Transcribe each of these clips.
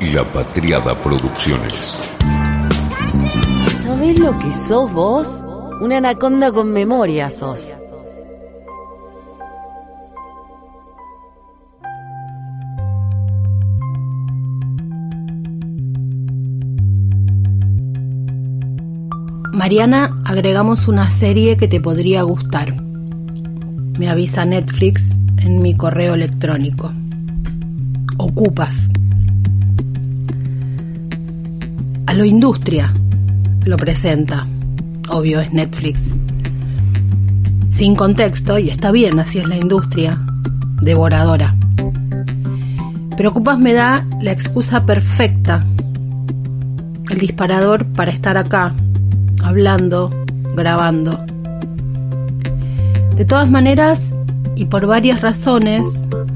La Patriada Producciones. ¿Sabés lo que sos vos? Una anaconda con memoria sos. Mariana, agregamos una serie que te podría gustar. Me avisa Netflix en mi correo electrónico. Ocupas. A lo industria lo presenta. Obvio es Netflix. Sin contexto, y está bien, así es la industria, devoradora. Pero Ocupas me da la excusa perfecta, el disparador para estar acá, hablando, grabando. De todas maneras, y por varias razones,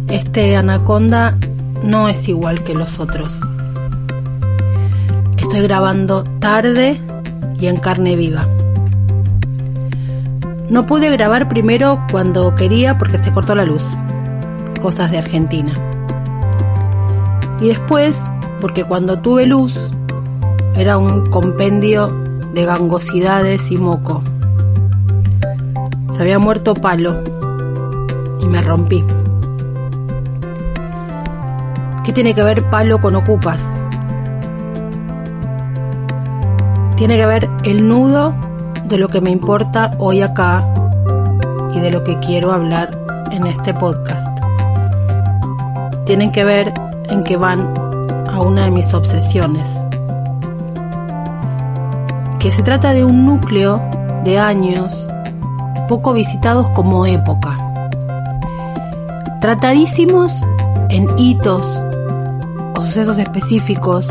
este anaconda no es igual que los otros. Estoy grabando tarde y en carne viva. No pude grabar primero cuando quería porque se cortó la luz. Cosas de Argentina. Y después porque cuando tuve luz era un compendio de gangosidades y moco. Se había muerto palo y me rompí. ¿Qué tiene que ver palo con ocupas? Tiene que ver el nudo de lo que me importa hoy acá y de lo que quiero hablar en este podcast. Tienen que ver en que van a una de mis obsesiones. Que se trata de un núcleo de años poco visitados como época. Tratadísimos en hitos o sucesos específicos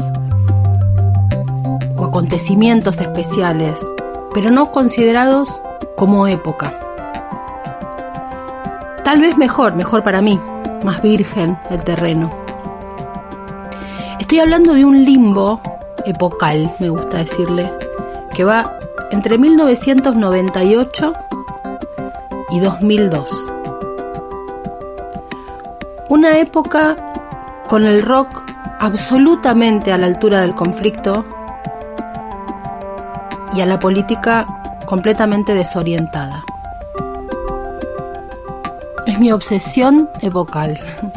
acontecimientos especiales, pero no considerados como época. Tal vez mejor, mejor para mí, más virgen el terreno. Estoy hablando de un limbo epocal, me gusta decirle, que va entre 1998 y 2002. Una época con el rock absolutamente a la altura del conflicto y a la política completamente desorientada. Es mi obsesión epocal.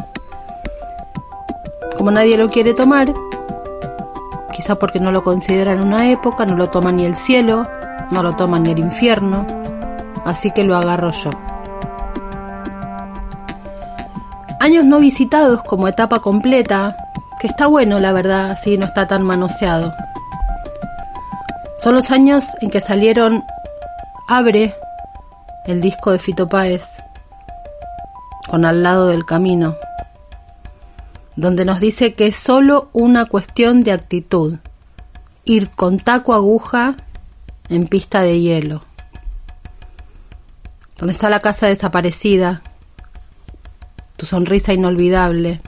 Como nadie lo quiere tomar, quizá porque no lo consideran una época, no lo toma ni el cielo, no lo toma ni el infierno, así que lo agarro yo. Años no visitados como etapa completa, que está bueno la verdad, así no está tan manoseado. Son los años en que salieron Abre, el disco de Fito Páez, con Al lado del camino, donde nos dice que es solo una cuestión de actitud, ir con taco aguja en pista de hielo. Donde está la casa desaparecida, tu sonrisa inolvidable,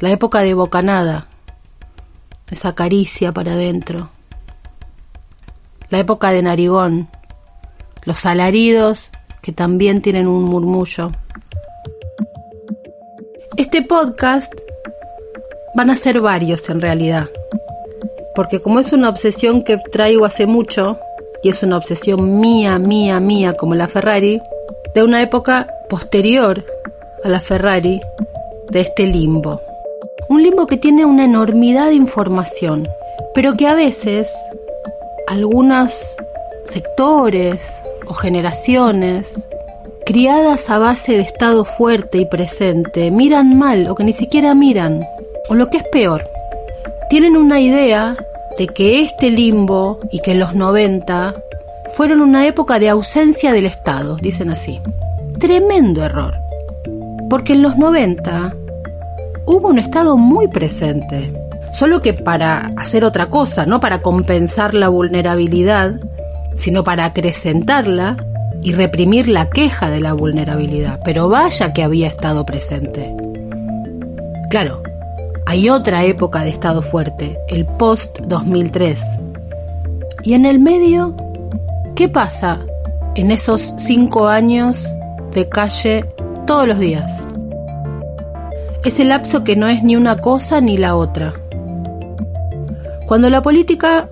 la época de bocanada, esa caricia para adentro, la época de narigón, los alaridos que también tienen un murmullo. Este podcast van a ser varios en realidad, porque como es una obsesión que traigo hace mucho, y es una obsesión mía, mía, mía, como la Ferrari, de una época posterior a la Ferrari, de este limbo. Un limbo que tiene una enormidad de información, pero que a veces algunos sectores o generaciones criadas a base de estado fuerte y presente miran mal o que ni siquiera miran, o lo que es peor, tienen una idea de que este limbo y que los 90 fueron una época de ausencia del Estado, dicen así. Tremendo error, porque en los 90 hubo un Estado muy presente, solo que para hacer otra cosa, no para compensar la vulnerabilidad, sino para acrecentarla y reprimir la queja de la vulnerabilidad. Pero vaya que había estado presente. Claro, hay otra época de estado fuerte, el post-2003. Y en el medio, ¿qué pasa en esos cinco años de calle todos los días? ese lapso que no es ni una cosa ni la otra. Cuando la política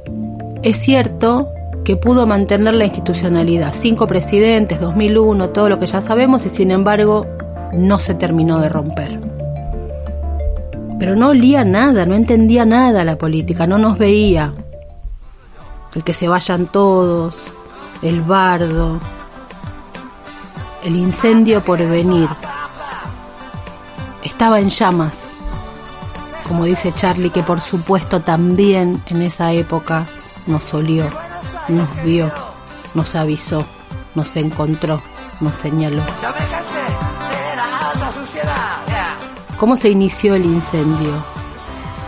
es cierto que pudo mantener la institucionalidad, cinco presidentes, 2001, todo lo que ya sabemos y sin embargo no se terminó de romper. Pero no olía nada, no entendía nada la política, no nos veía. El que se vayan todos, el bardo, el incendio por venir. Estaba en llamas, como dice Charlie, que por supuesto también en esa época nos olió, nos vio, nos avisó, nos encontró, nos señaló. ¿Cómo se inició el incendio?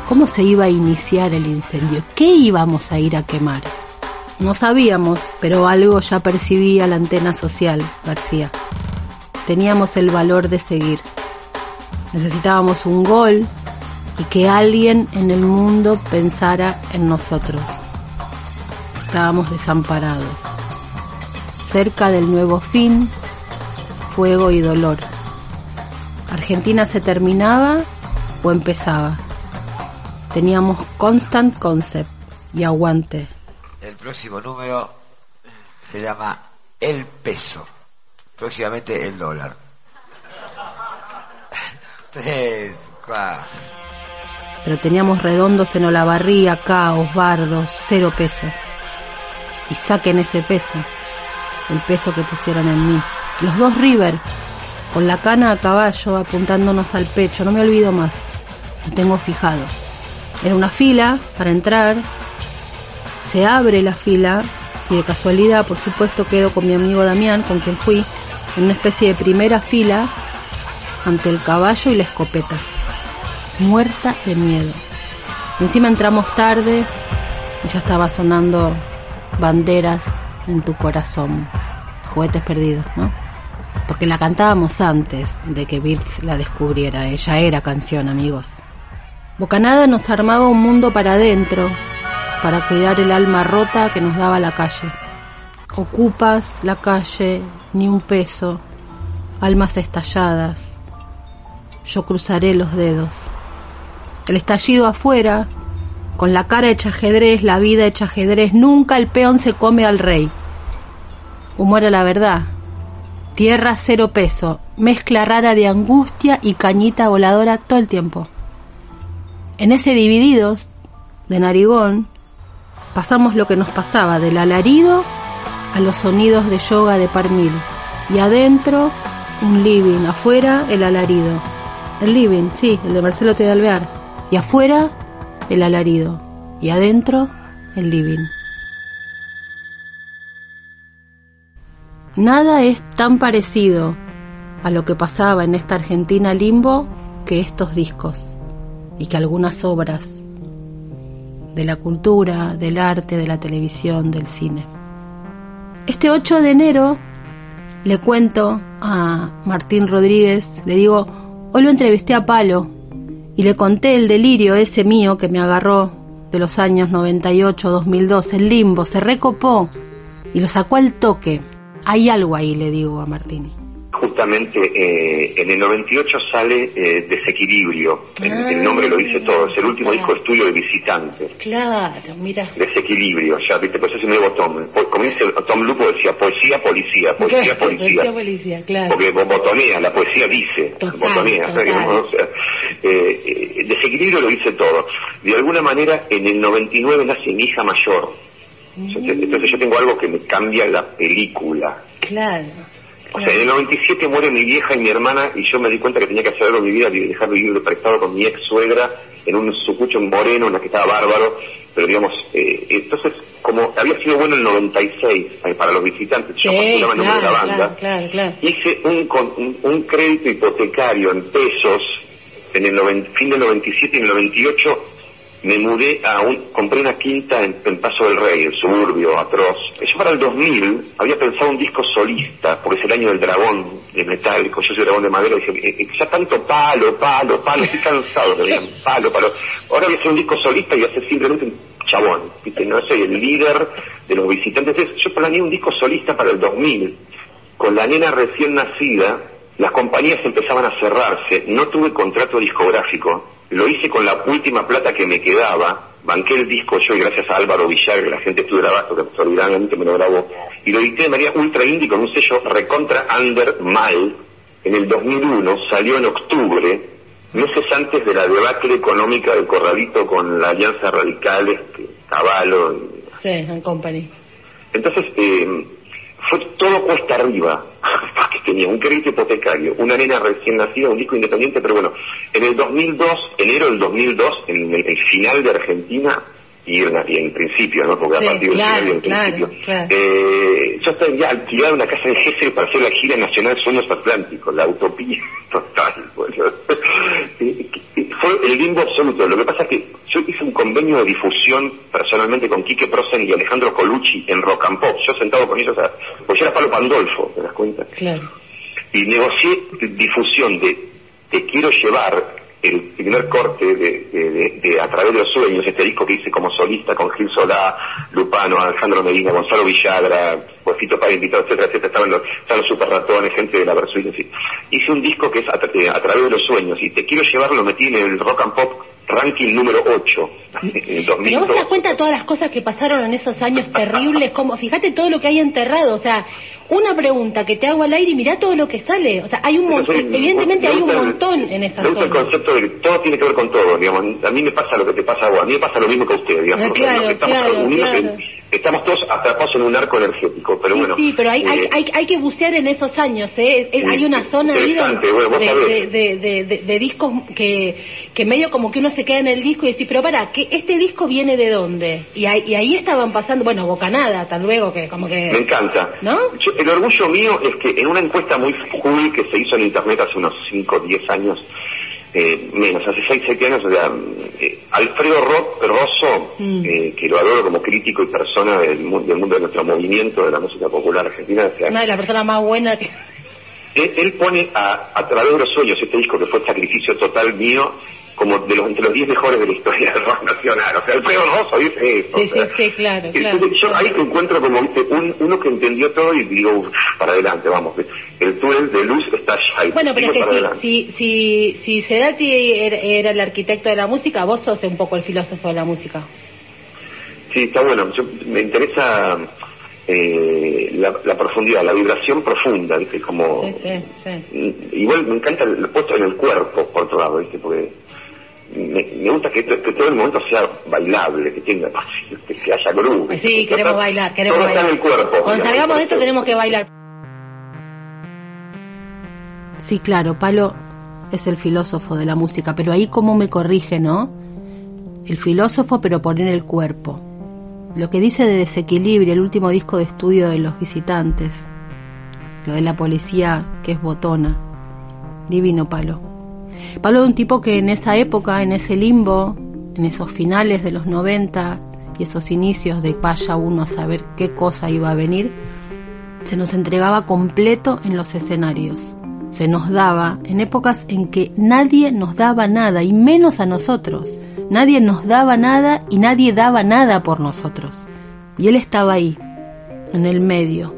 ¿Cómo se iba a iniciar el incendio? ¿Qué íbamos a ir a quemar? No sabíamos, pero algo ya percibía la antena social, García. Teníamos el valor de seguir. Necesitábamos un gol y que alguien en el mundo pensara en nosotros. Estábamos desamparados. Cerca del nuevo fin, fuego y dolor. Argentina se terminaba o empezaba. Teníamos constant concept y aguante. El próximo número se llama El Peso. Próximamente el dólar. Tres, cuatro. Pero teníamos redondos en Olavarría, caos, bardos, cero peso. Y saquen ese peso, el peso que pusieron en mí. Los dos River, con la cana a caballo apuntándonos al pecho, no me olvido más, lo tengo fijado. Era una fila para entrar, se abre la fila y de casualidad, por supuesto, quedo con mi amigo Damián, con quien fui, en una especie de primera fila ante el caballo y la escopeta, muerta de miedo. Encima entramos tarde y ya estaba sonando banderas en tu corazón, juguetes perdidos, ¿no? porque la cantábamos antes de que Birds la descubriera, ella era canción, amigos. Bocanada nos armaba un mundo para adentro, para cuidar el alma rota que nos daba la calle. Ocupas la calle, ni un peso, almas estalladas. Yo cruzaré los dedos. El estallido afuera, con la cara hecha ajedrez, la vida hecha ajedrez, nunca el peón se come al rey. Humor a la verdad, Tierra cero peso, mezcla rara de angustia y cañita voladora todo el tiempo. En ese Divididos de Narigón pasamos lo que nos pasaba, del alarido a los sonidos de yoga de Parmil. Y adentro un living, afuera el alarido. El living, sí, el de Marcelo T. de Alvear. Y afuera el alarido. Y adentro el living. Nada es tan parecido a lo que pasaba en esta Argentina limbo que estos discos y que algunas obras de la cultura, del arte, de la televisión, del cine. Este 8 de enero le cuento a Martín Rodríguez, le digo, hoy lo entrevisté a Palo y le conté el delirio ese mío que me agarró de los años 98, 2002, el limbo, se recopó y lo sacó al toque hay algo ahí, le digo a Martín. Justamente eh, en el 98 sale eh, Desequilibrio, el, Ah. el nombre lo dice todo, es el último disco de estudio de Visitantes. Claro, mira. Desequilibrio, ya viste, pues es un nuevo Tom. Po- Como dice Tom Lupo decía, poesía, policía, poesía, policía. policía, claro. Porque bo- botonea, la poesía dice, Total, botonea, total. O sea, eh, eh, desequilibrio lo dice todo. De alguna manera, en el 99 nace mi hija mayor. Entonces, entonces yo tengo algo que me cambia la película. Claro. O sea, en el 97 muere mi vieja y mi hermana y yo me di cuenta que tenía que hacer algo en mi vida dejar vivir prestado con mi ex suegra en un sucucho en Moreno, en la que estaba bárbaro, pero digamos, eh, entonces, como había sido bueno el 96 eh, para los visitantes, yo postulaba en nombre de la banda, claro, claro. hice un, con- un, un crédito hipotecario en pesos en el noven- fin del 97 y en el 98 me mudé a un, compré una quinta en, en Paso del Rey, el suburbio atroz. Yo para el 2000 había pensado un disco solista, porque es el año del dragón de metálico, yo soy dragón de madera, y dije, eh, eh, ya tanto palo, palo, palo, estoy cansado de palo, palo. Ahora voy a hacer un disco solista y voy a ser simplemente un chabón, ¿viste? no soy el líder de los visitantes. Entonces, yo planeé un disco solista para el 2000, con la nena recién nacida, las compañías empezaban a cerrarse, no tuve contrato discográfico, lo hice con la última plata que me quedaba, banqué el disco yo y gracias a Álvaro Villar, que la gente estuvo de Abasto, que extraordinariamente me lo grabó, y lo edité de manera ultra indie con un sello recontra under mal, en el 2001, salió en octubre, meses antes de la debacle económica del Corralito con la Alianza Radicales, Caballo. Sí, en Company. Entonces, eh, fue todo cuesta arriba, que tenía un crédito hipotecario, una nena recién nacida, un disco independiente, pero bueno, en el 2002, enero del 2002, en el final de Argentina, y en, y en principio, ¿no? Porque Sí, a partir claro, en claro, principio. claro. Eh, yo estaba ya alquilado una casa en Gessel para hacer la gira nacional Sueños Atlánticos, la utopía total. Eh, eh, Fue el limbo absoluto. Lo que pasa es que yo hice un convenio de difusión personalmente con Quique Prosen y Alejandro Colucci en Rock and Pop. Yo sentado con ellos, a, pues yo era Palo Pandolfo, ¿te das cuenta? Claro. y negocié difusión de Te quiero llevar, el primer corte de, de- de- de A través de los sueños, este disco que hice como solista con Gil Solá, Lupano, Alejandro Medina, Gonzalo Villagra, Fito Páez invitado, etcétera, etcétera, estaban los, estaban los super ratones, gente de la Versuit, en fin. Hice un disco que es a, tra- a través de los sueños y Te quiero llevar lo metí en el Rock and Pop ranking número 8 en el Pero vos te 2002. das cuenta de todas las cosas que pasaron en esos años terribles, como fíjate todo lo que hay enterrado, o sea, una pregunta que te hago al aire y mirá todo lo que sale, o sea, hay un montón, evidentemente me hay un montón en esa Me gusta el zona. concepto de que todo tiene que ver con todo, digamos. A mí me pasa lo que te pasa a vos, a mí me pasa lo mismo que a usted, digamos. Ah, claro, claro, claro. Estamos todos atrapados en un arco energético, pero Sí, bueno. sí, pero hay, hay, eh, hay, hay que bucear en esos años, ¿eh? Es- hay una sí, zona ahí donde- bueno, de, de, de, discos que, que medio como que uno se queda en el disco y dice, pero para, ¿que ¿este disco viene de dónde? Y ahí, y ahí estaban pasando, bueno, Bocanada, hasta luego, que como que... Me encanta. ¿No? Yo- el orgullo mío es que en una encuesta muy cool que se hizo en internet hace unos 5 o 10 años, eh, menos, hace 6 7 años, o sea, eh, Alfredo Ro- Rosso, Mm. eh, que lo adoro como crítico y persona del, mu- del mundo de nuestro movimiento de la música popular argentina, o sea, Una de las personas más buenas que... Él, él pone a, a través de los sueños este disco que fue sacrificio total mío como de los entre los 10 mejores de la historia del rock nacional. O sea, Alfredo Rosso dice eso. Sí, o sea, sí, sí, claro, claro, Yo ahí encuentro como viste un, uno que entendió todo y digo, "Uf, para adelante, vamos. El túnel de luz está allá. Bueno, pero es que si, si, si, si Sedati era, era el arquitecto de la música, vos sos un poco el filósofo de la música. Sí, está bueno. Yo- me interesa eh, la, la profundidad, la vibración profunda, ¿viste? Como, Sí, sí, sí. Igual me encanta el, el puesto en el cuerpo, por otro lado, ¿viste? Porque me, me gusta que, que todo el momento sea bailable, que tenga que, que haya groove. Sí, ¿viste? queremos bailar, queremos todo bailar. está en el cuerpo. Cuando salgamos de esto tenemos que bailar. Sí, claro, Palo es el filósofo de la música, pero ahí como me corrige, ¿no? El filósofo, pero poner el cuerpo. Lo que dice de desequilibrio, el último disco de estudio de los visitantes. Lo de la policía que es botona. Divino Palo. Palo de un tipo que en esa época, en ese limbo, en esos finales de los 90 y esos inicios de vaya uno a saber qué cosa iba a venir, se nos entregaba completo en los escenarios. Se nos daba en épocas en que nadie nos daba nada, y menos a nosotros. Nadie nos daba nada y nadie daba nada por nosotros. Y él estaba ahí, en el medio,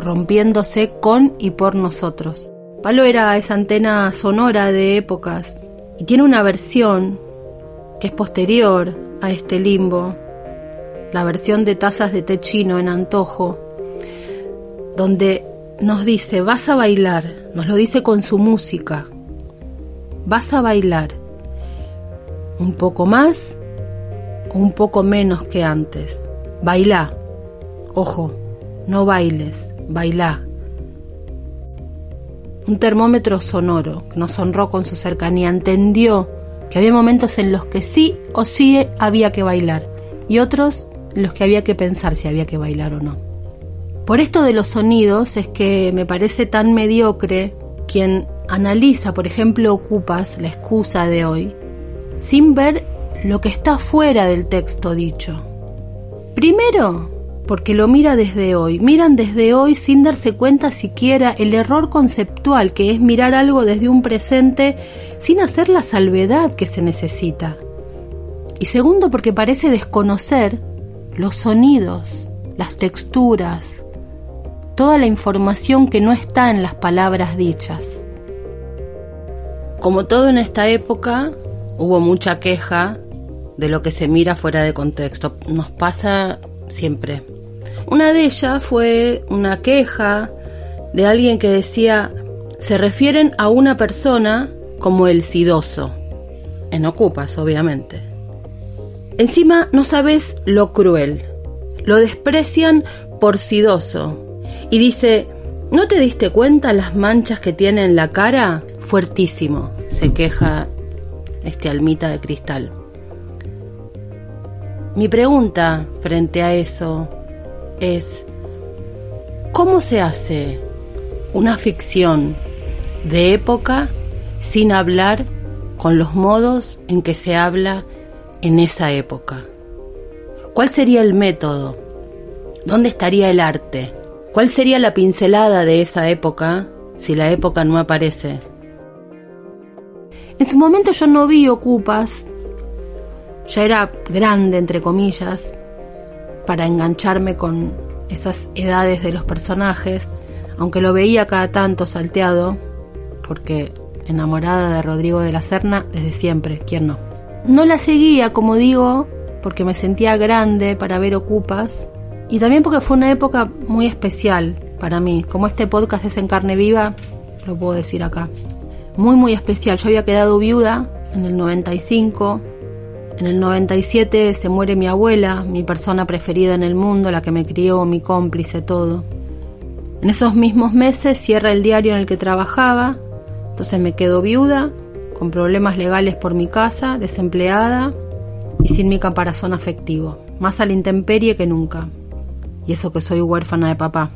rompiéndose con y por nosotros. Palo era esa antena sonora de épocas y tiene una versión que es posterior a este limbo, la versión de tazas de té chino en antojo, donde nos dice, vas a bailar, nos lo dice con su música, vas a bailar un poco más o un poco menos que antes. Bailá, ojo, no bailes, bailá. Un termómetro sonoro nos honró con su cercanía, entendió que había momentos en los que sí o sí había que bailar y otros en los que había que pensar si había que bailar o no. Por esto de los sonidos es que me parece tan mediocre quien analiza, por ejemplo, Ocupas, la excusa de hoy, sin ver lo que está fuera del texto dicho. Primero, porque lo mira desde hoy, miran desde hoy sin darse cuenta siquiera el error conceptual que es mirar algo desde un presente sin hacer la salvedad que se necesita. Y segundo, porque parece desconocer los sonidos, las texturas, toda la información que no está en las palabras dichas. Como todo en esta época, hubo mucha queja de lo que se mira fuera de contexto. Nos pasa siempre. Una de ellas fue una queja de alguien que decía, se refieren a una persona como el sidoso. En ocupas, obviamente. Encima no sabes lo cruel. Lo desprecian por sidoso. Y dice, ¿no te diste cuenta las manchas que tiene en la cara? Fuertísimo, se queja este almita de cristal. Mi pregunta frente a eso es, ¿cómo se hace una ficción de época sin hablar con los modos en que se habla en esa época? ¿Cuál sería el método? ¿Dónde estaría el arte? ¿Cuál sería la pincelada de esa época si la época no aparece? En su momento yo no vi ocupas ya era grande, entre comillas, para engancharme con esas edades de los personajes, aunque lo veía cada tanto salteado, porque enamorada de Rodrigo de la Serna desde siempre, ¿quién no? No la seguía, como digo, porque me sentía grande para ver Ocupas y también porque fue una época muy especial para mí. Como este podcast es en carne viva, lo puedo decir acá. Muy, muy especial. Yo había quedado viuda en el 95 en el 97 se muere mi abuela, mi persona preferida en el mundo, la que me crió, mi cómplice, todo. En esos mismos meses cierra el diario en el que trabajaba, entonces me quedo viuda, con problemas legales por mi casa, desempleada y sin mi caparazón afectivo, más a la intemperie que nunca. Y eso que soy huérfana de papá.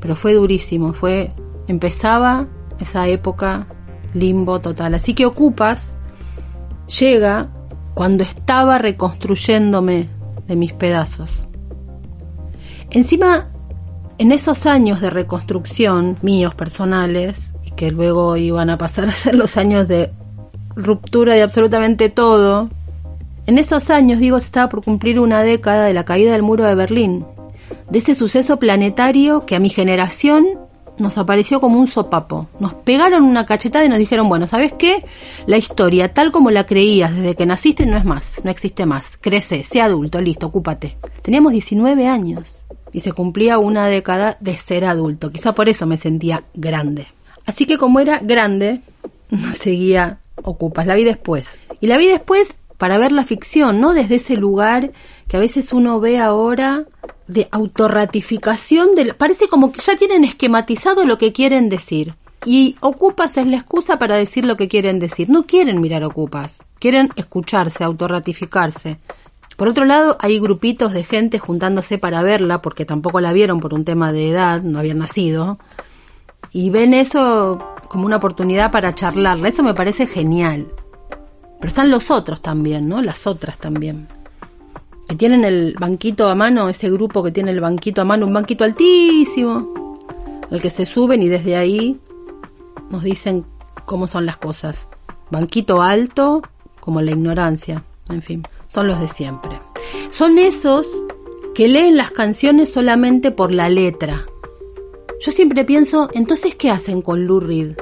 Pero fue durísimo, fue empezaba esa época limbo total. Así que ocupas llega cuando estaba reconstruyéndome de mis pedazos. Encima, en esos años de reconstrucción míos personales, y que luego iban a pasar a ser los años de ruptura de absolutamente todo, en esos años, digo, se estaba por cumplir una década de la caída del muro de Berlín, de ese suceso planetario que a mi generación nos apareció como un sopapo. Nos pegaron una cachetada y nos dijeron, bueno, ¿sabes qué? La historia, tal como la creías desde que naciste, no es más, no existe más. Crece, sea adulto, listo, ocúpate. Teníamos 19 años y se cumplía una década de ser adulto. Quizá por eso me sentía grande. Así que como era grande, no seguía ocupas. La vi después. Y la vi después para ver la ficción, no desde ese lugar que a veces uno ve ahora de autorratificación, de, parece como que ya tienen esquematizado lo que quieren decir. Y Ocupas es la excusa para decir lo que quieren decir. No quieren mirar Ocupas, quieren escucharse, autorratificarse. Por otro lado, hay grupitos de gente juntándose para verla, porque tampoco la vieron por un tema de edad, no habían nacido, y ven eso como una oportunidad para charlarla. Eso me parece genial. Pero están los otros también, ¿no? Las otras también que tienen el banquito a mano, ese grupo que tiene el banquito a mano, un banquito altísimo, el que se suben y desde ahí nos dicen cómo son las cosas. Banquito alto, como la ignorancia, en fin, son los de siempre. Son esos que leen las canciones solamente por la letra. Yo siempre pienso, entonces, ¿qué hacen con Lou Reed?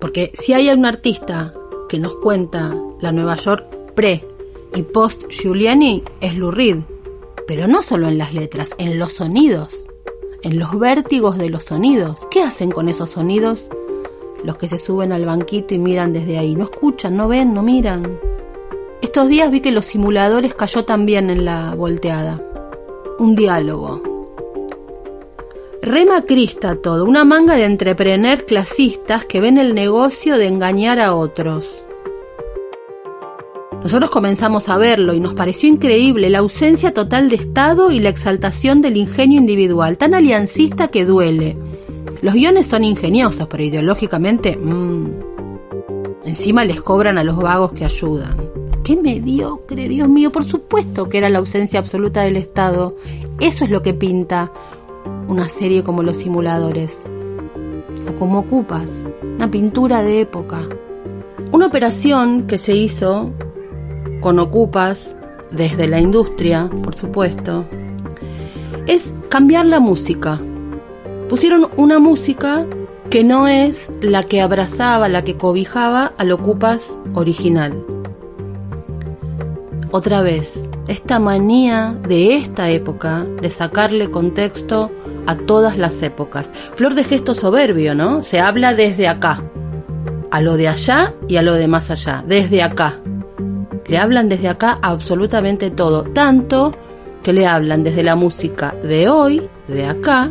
Porque si hay un artista que nos cuenta la Nueva York pre y post Giuliani es Lou pero no solo en las letras, en los sonidos, en los vértigos de los sonidos. ¿Qué hacen con esos sonidos? Los que se suben al banquito y miran desde ahí, no escuchan, no ven, no miran. Estos días vi que los simuladores cayó también en la volteada. Un diálogo. Rema Crista todo, una manga de entreprener clasistas que ven el negocio de engañar a otros nosotros comenzamos a verlo y nos pareció increíble la ausencia total de Estado y la exaltación del ingenio individual, tan aliancista que duele. Los guiones son ingeniosos, pero ideológicamente... Mmm, encima les cobran a los vagos que ayudan. ¡Qué mediocre, Dios mío! Por supuesto que era la ausencia absoluta del Estado. Eso es lo que pinta una serie como Los Simuladores. O como Ocupas, una pintura de época. Una operación que se hizo con Ocupas, desde la industria, por supuesto, es cambiar la música. Pusieron una música que no es la que abrazaba, la que cobijaba al Ocupas original. Otra vez, esta manía de esta época de sacarle contexto a todas las épocas. Flor de gesto soberbio, ¿no? Se habla desde acá, a lo de allá y a lo de más allá, desde acá. Le hablan desde acá absolutamente todo, tanto que le hablan desde la música de hoy, de acá,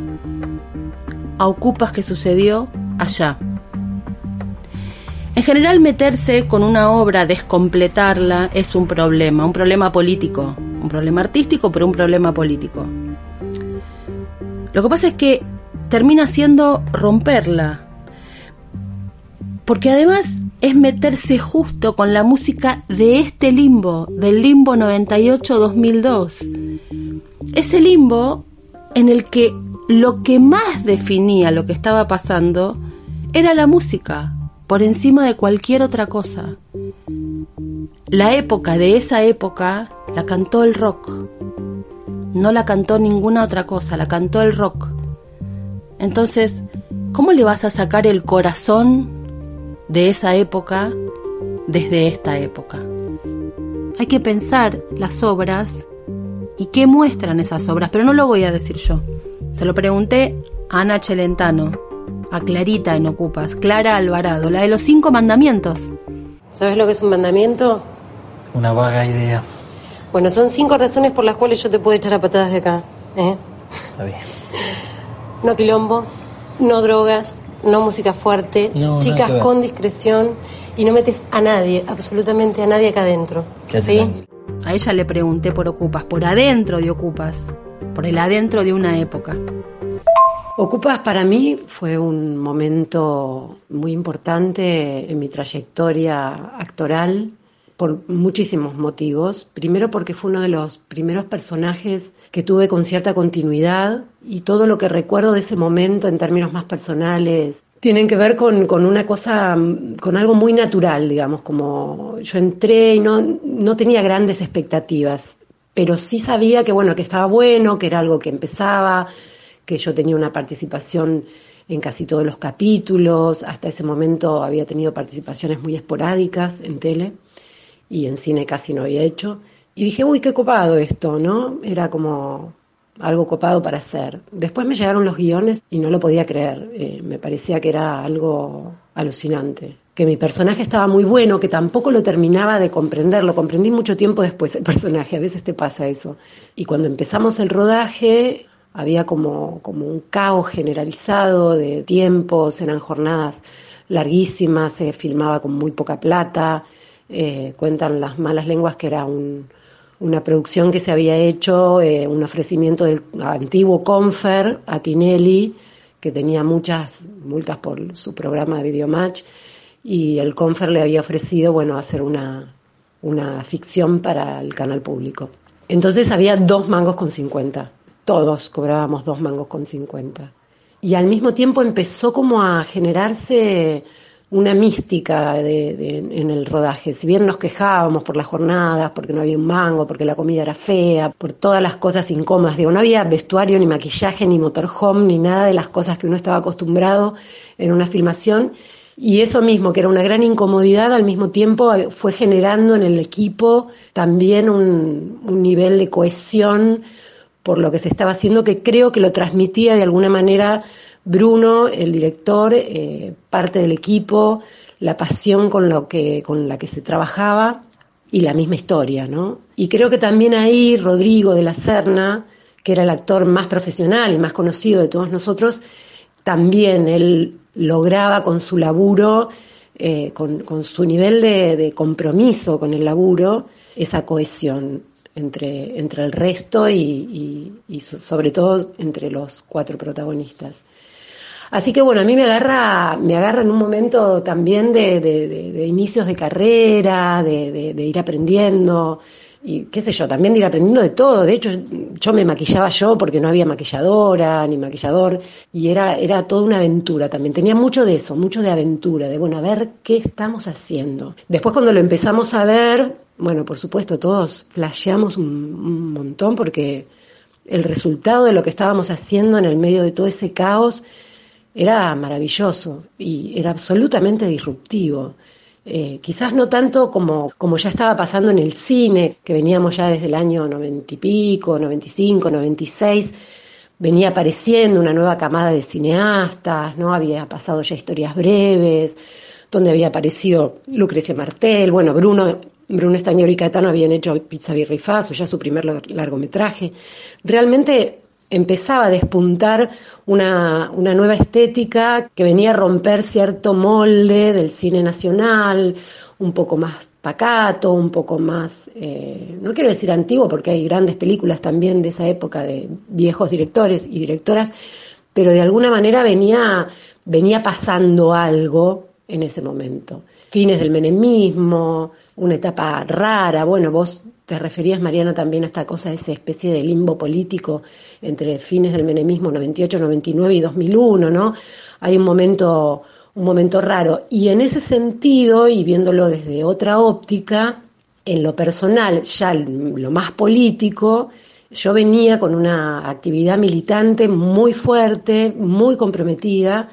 a ocupas que sucedió allá. En general meterse con una obra, descompletarla, es un problema, un problema político, un problema artístico, pero un problema político. Lo que pasa es que termina siendo romperla, porque además es meterse justo con la música de este limbo, del limbo 98-2002. Ese limbo en el que lo que más definía lo que estaba pasando era la música, por encima de cualquier otra cosa. La época de esa época la cantó el rock. No la cantó ninguna otra cosa, la cantó el rock. Entonces, ¿cómo le vas a sacar el corazón de esa época desde esta época? Hay que pensar las obras y qué muestran esas obras, pero no lo voy a decir yo. Se lo pregunté a Ana Chelentano, a Clarita en Ocupas, Clara Alvarado, la de los cinco mandamientos. ¿Sabes lo que es un mandamiento? Una vaga idea. Bueno, son cinco razones por las cuales yo te puedo echar a patadas de acá. ¿eh? Está bien. No quilombo, no drogas, no música fuerte, No, chicas con discreción y no metes a nadie, absolutamente a nadie acá adentro. ¿Sí? A ella le pregunté por Ocupas, por adentro de Ocupas, por el adentro de una época. Ocupas para mí fue un momento muy importante en mi trayectoria actoral por muchísimos motivos. Primero porque fue uno de los primeros personajes que tuve con cierta continuidad y todo lo que recuerdo de ese momento en términos más personales tienen que ver con, con una cosa, con algo muy natural, digamos, como yo entré y no, no tenía grandes expectativas, pero sí sabía que bueno, que estaba bueno, que era algo que empezaba, que yo tenía una participación en casi todos los capítulos, hasta ese momento había tenido participaciones muy esporádicas en tele y en cine casi no había hecho. Y dije, uy, qué copado esto, ¿no? Era como algo copado para hacer. Después me llegaron los guiones y no lo podía creer. Eh, me parecía que era algo alucinante. Que mi personaje estaba muy bueno, que tampoco lo terminaba de comprender. Lo comprendí mucho tiempo después el personaje. A veces te pasa eso. Y cuando empezamos el rodaje, había como, como un caos generalizado de tiempos, eran jornadas larguísimas, se filmaba con muy poca plata. Eh, cuentan las malas lenguas que era un, una producción que se había hecho, eh, un ofrecimiento del antiguo Confer a Tinelli, que tenía muchas multas por su programa de Videomatch, y el Confer le había ofrecido, bueno, hacer una, una ficción para el canal público. Entonces había dos mangos con 50, todos cobrábamos dos mangos con 50. Y al mismo tiempo empezó como a generarse una mística de, de, en el rodaje. Si bien nos quejábamos por las jornadas, porque no había un mango, porque la comida era fea, por todas las cosas incómodas, digo, no había vestuario, ni maquillaje, ni motorhome, ni nada de las cosas que uno estaba acostumbrado en una filmación. Y eso mismo, que era una gran incomodidad, al mismo tiempo fue generando en el equipo también un, un nivel de cohesión por lo que se estaba haciendo, que creo que lo transmitía de alguna manera Bruno, el director, eh, parte del equipo, la pasión con, la que se trabajaba y la misma historia, ¿no? Y creo que también ahí Rodrigo de la Serna, que era el actor más profesional y más conocido de todos nosotros, también él lograba con su laburo, eh, con, su nivel de, compromiso con el laburo, esa cohesión entre, entre el resto y sobre todo entre los cuatro protagonistas. Así que bueno, a mí me agarra, me agarra en un momento también de, de, de, de inicios de carrera, de, ir aprendiendo, y qué sé yo, también de ir aprendiendo de todo. De hecho, yo me maquillaba yo porque no había maquilladora ni maquillador, y era, era toda una aventura también. Tenía mucho de eso, mucho de aventura, de bueno, a ver qué estamos haciendo. Después cuando lo empezamos a ver, bueno, por supuesto, todos flasheamos un, un montón porque el resultado de lo que estábamos haciendo en el medio de todo ese caos era maravilloso y era absolutamente disruptivo. Eh, quizás no tanto como, como ya estaba pasando en el cine, que veníamos ya desde el año noventa y pico, noventa y cinco, noventa y seis, venía apareciendo una nueva camada de cineastas, ¿no? Había pasado ya historias breves, donde había aparecido Lucrecia Martel, bueno, Bruno, Bruno Estañor y Caetano habían hecho Pizza Birrifazo, ya su primer largometraje. Realmente empezaba a despuntar una, una, nueva estética que venía a romper cierto molde del cine nacional, un poco más pacato, un poco más, eh, no quiero decir antiguo porque hay grandes películas también de esa época de viejos directores y directoras, pero de alguna manera venía, venía pasando algo en ese momento. Fines del menemismo, una etapa rara, bueno, vos te referías, Mariana, también a esta cosa, esa especie de limbo político entre fines del menemismo 98, 99 y 2001, ¿no? Hay un momento, un momento raro. Y en ese sentido, y viéndolo desde otra óptica, en lo personal, ya lo más político, yo venía con una actividad militante muy fuerte, muy comprometida,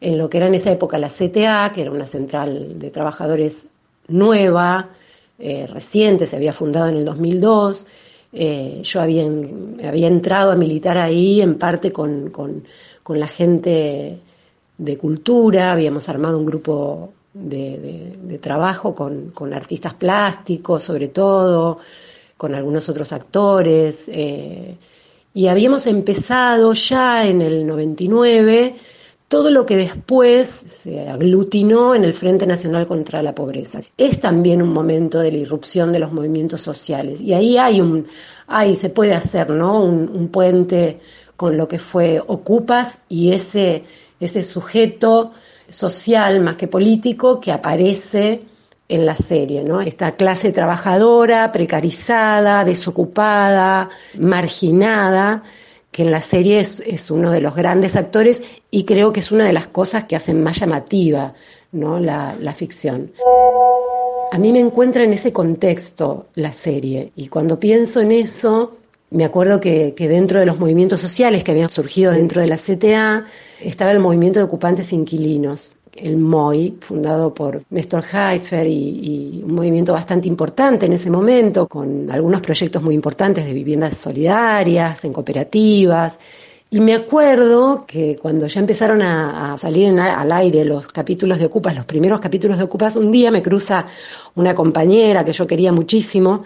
en lo que era en esa época la CTA, que era una central de trabajadores nueva, eh, reciente, se había fundado en el 2002. Eh, yo había, entrado a militar ahí en parte con, con, la gente de cultura, habíamos armado un grupo de, trabajo con, con, artistas plásticos sobre todo, con algunos otros actores, eh, y habíamos empezado ya en el 99 todo lo que después se aglutinó en el Frente Nacional contra la Pobreza. Es también un momento de la irrupción de los movimientos sociales y ahí hay un, ahí se puede hacer, ¿no? Un, puente con lo que fue Ocupas y ese, ese sujeto social más que político que aparece en la serie, ¿no? Esta clase trabajadora, precarizada, desocupada, marginada, que en la serie es, uno de los grandes actores y creo que es una de las cosas que hacen más llamativa ¿no? la, ficción. A mí me encuentra en ese contexto la serie y cuando pienso en eso, me acuerdo que, que, dentro de los movimientos sociales que habían surgido dentro de la CTA estaba el movimiento de ocupantes inquilinos, el MOI, fundado por Néstor Haifer y, un movimiento bastante importante en ese momento, con algunos proyectos muy importantes de viviendas solidarias, en cooperativas. Y me acuerdo que cuando ya empezaron a, salir al aire los capítulos de Ocupas, los primeros capítulos de Ocupas, un día me cruza una compañera que yo quería muchísimo,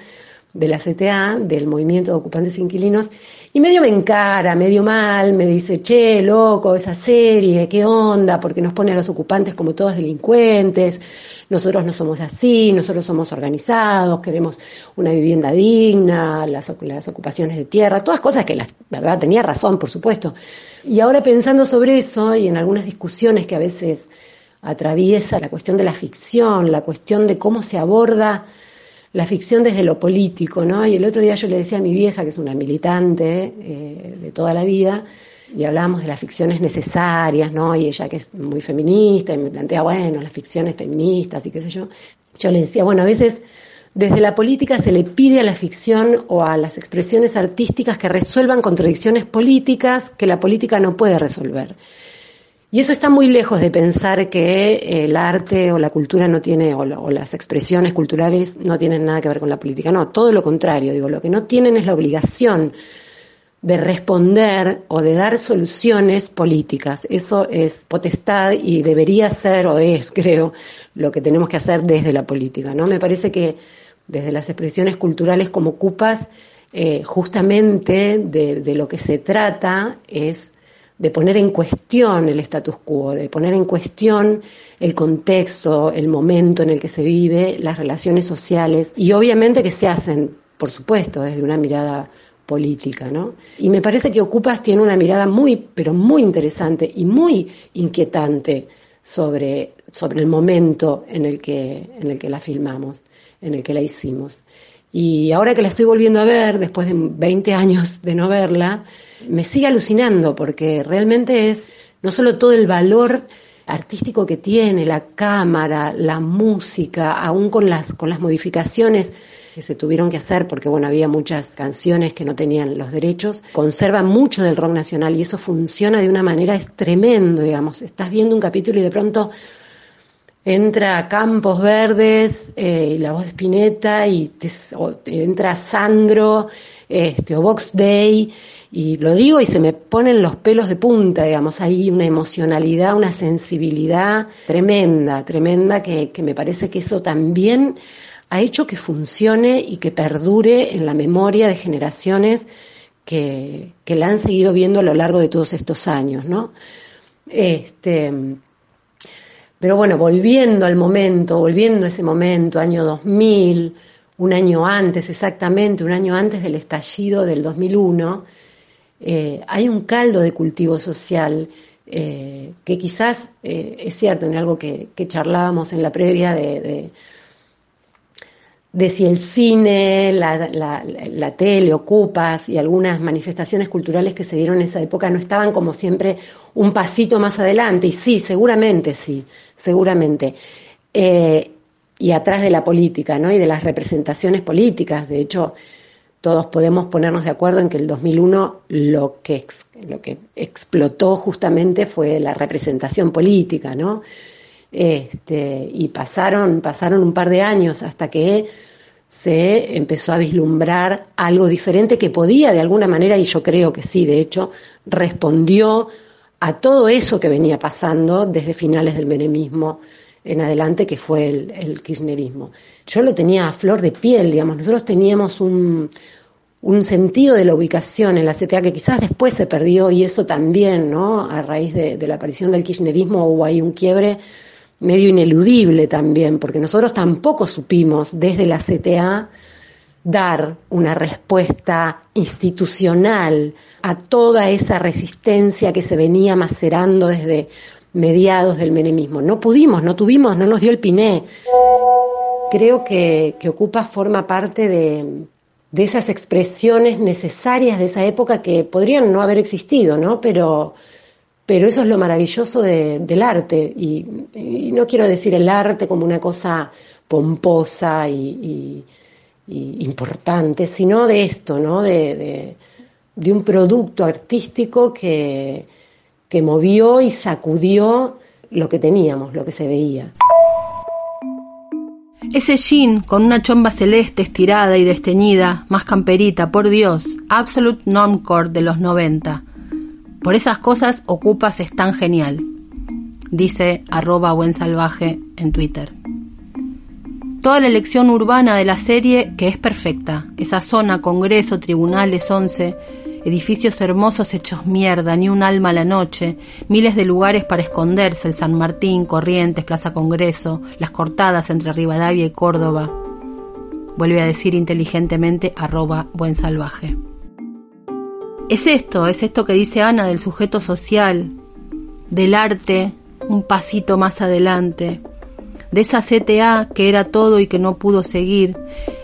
de la CTA, del Movimiento de Ocupantes Inquilinos, y medio me encara, medio mal, me dice, che, loco, esa serie, ¿qué onda? Porque nos pone a los ocupantes como todos delincuentes, nosotros no somos así, nosotros somos organizados, queremos una vivienda digna, las, las ocupaciones de tierra, todas cosas que la verdad tenía razón, por supuesto. Y ahora pensando sobre eso y en algunas discusiones que a veces atraviesa la cuestión de la ficción, la cuestión de cómo se aborda la ficción desde lo político, ¿no? Y el otro día yo le decía a mi vieja, que es una militante eh, de toda la vida, y hablábamos de las ficciones necesarias, ¿no? Y ella que es muy feminista y me plantea, bueno, las ficciones feministas y qué sé yo. Yo le decía, bueno, a veces desde la política se le pide a la ficción o a las expresiones artísticas que resuelvan contradicciones políticas que la política no puede resolver. Y eso está muy lejos de pensar que el arte o la cultura no tiene, o, las expresiones culturales no tienen nada que ver con la política. No, todo lo contrario. Digo, lo que no tienen es la obligación de responder o de dar soluciones políticas. Eso es potestad y debería ser, o es, creo, lo que tenemos que hacer desde la política. ¿no? Me parece que desde las expresiones culturales como Cupas, eh, justamente de lo que se trata es de poner en cuestión el status quo, de poner en cuestión el contexto, el momento en el que se vive, las relaciones sociales y obviamente que se hacen, por supuesto, desde una mirada política, ¿no? Y me parece que Ocupas tiene una mirada muy, pero muy interesante y muy inquietante sobre, sobre el momento en el, que, en el que la filmamos, en el que la hicimos. Y ahora que la estoy volviendo a ver, después de 20 años de no verla, me sigue alucinando porque realmente es no solo todo el valor artístico que tiene, la cámara, la música, aún con las, con las modificaciones que se tuvieron que hacer porque bueno había muchas canciones que no tenían los derechos conserva mucho del rock nacional y eso funciona de una manera es tremendo digamos. Estás viendo un capítulo y de pronto entra Campos Verdes eh, y la voz de Spinetta y entra Sandro este, o Box Day y lo digo y se me ponen los pelos de punta, digamos, hay una emocionalidad, una sensibilidad tremenda, tremenda que, que me parece que eso también ha hecho que funcione y que perdure en la memoria de generaciones que, que la han seguido viendo a lo largo de todos estos años, ¿no? Este, pero bueno, volviendo al momento, volviendo a ese momento, año 2000, un año antes exactamente, un año antes del estallido del 2001, eh, hay un caldo de cultivo social eh, que quizás eh, es cierto en algo que, charlábamos en la previa de de si el cine, la, la, tele, Ocupas y algunas manifestaciones culturales que se dieron en esa época no estaban como siempre un pasito más adelante. Y sí, seguramente sí, seguramente. Eh, y atrás de la política, ¿no? Y de las representaciones políticas. De hecho, todos podemos ponernos de acuerdo en que el 2001 lo que, lo que explotó justamente fue la representación política, ¿no? Este, y pasaron, pasaron un par de años hasta que se empezó a vislumbrar algo diferente que podía de alguna manera, y yo creo que sí, de hecho, respondió a todo eso que venía pasando desde finales del menemismo en adelante, que fue el, kirchnerismo. Yo lo tenía a flor de piel, digamos, nosotros teníamos un, un sentido de la ubicación en la CTA que quizás después se perdió y eso también, ¿no? A raíz de, de la aparición del kirchnerismo hubo ahí un quiebre medio ineludible también, porque nosotros tampoco supimos desde la CTA dar una respuesta institucional a toda esa resistencia que se venía macerando desde mediados del menemismo. No pudimos, no tuvimos, no nos dio el piné. Creo que, que Ocupa forma parte de, de esas expresiones necesarias de esa época que podrían no haber existido, ¿no? Pero, pero eso es lo maravilloso del arte. Y, no quiero decir el arte como una cosa pomposa y, importante, sino de esto, ¿no? De, un producto artístico que, que movió y sacudió lo que teníamos, lo que se veía. Ese jean con una chomba celeste estirada y desteñida, más camperita, por Dios, Absolute Normcore de los 90 por esas cosas Ocupas es tan genial, dice arroba buen salvaje en Twitter. Toda la elección urbana de la serie que es perfecta, esa zona, Congreso, Tribunales 11, edificios hermosos hechos mierda, ni un alma a la noche, miles de lugares para esconderse, el San Martín, Corrientes, Plaza Congreso, las cortadas entre Rivadavia y Córdoba. Vuelve a decir inteligentemente arroba buen salvaje. Es esto, es esto que dice Ana del sujeto social, del arte, un pasito más adelante, de esa CTA que era todo y que no pudo seguir.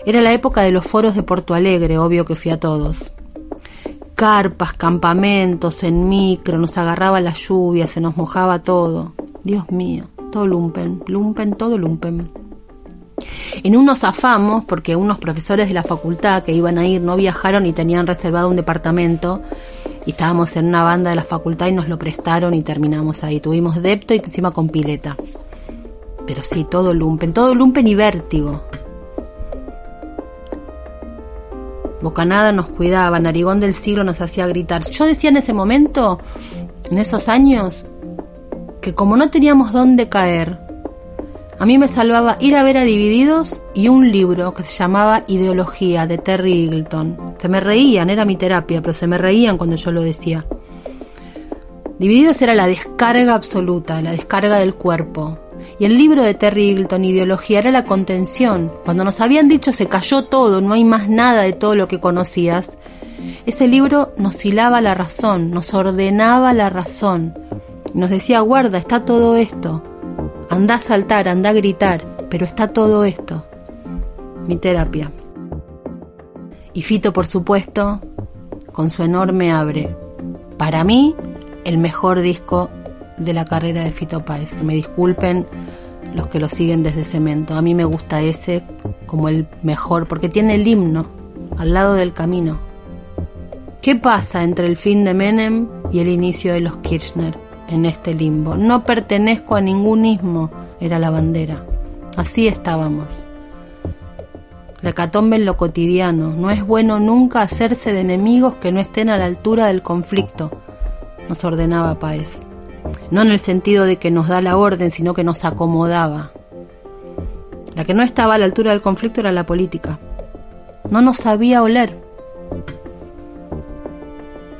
Era la época de los foros de Porto Alegre, obvio que fui a todos. Carpas, campamentos, en micro, nos agarraba la lluvia, se nos mojaba todo. Dios mío, todo lumpen, lumpen, todo lumpen. En uno zafamos porque unos profesores de la facultad que iban a ir no viajaron y tenían reservado un departamento y estábamos en una banda de la facultad y nos lo prestaron y terminamos ahí. Tuvimos depto y encima con pileta. Pero sí, todo lumpen, todo lumpen y vértigo. Bocanada nos cuidaba, Narigón del siglo nos hacía gritar. Yo decía en ese momento, en esos años, que como no teníamos dónde caer, a mí me salvaba ir a ver a Divididos y un libro que se llamaba Ideología de Terry Eagleton. Se me reían, era mi terapia, pero se me reían cuando yo lo decía. Divididos era la descarga absoluta, la descarga del cuerpo. Y el libro de Terry Eagleton, Ideología, era la contención. Cuando nos habían dicho se cayó todo, no hay más nada de todo lo que conocías, ese libro nos hilaba la razón, nos ordenaba la razón. Nos decía, guarda, está todo esto. Anda a saltar, anda a gritar, pero está todo esto. Mi terapia. Y Fito, por supuesto, con su enorme abre. Para mí, el mejor disco de la carrera de Fito Páez. Que me disculpen los que lo siguen desde Cemento. A mí me gusta ese como el mejor, porque tiene el himno al lado del camino. ¿Qué pasa entre el fin de Menem y el inicio de los Kirchner en este limbo? No pertenezco a ningún ismo, era la bandera. Así estábamos. La catombe en lo cotidiano. No es bueno nunca hacerse de enemigos que no estén a la altura del conflicto, nos ordenaba Paez. No en el sentido de que nos da la orden, sino que nos acomodaba. La que no estaba a la altura del conflicto era la política. No nos sabía oler.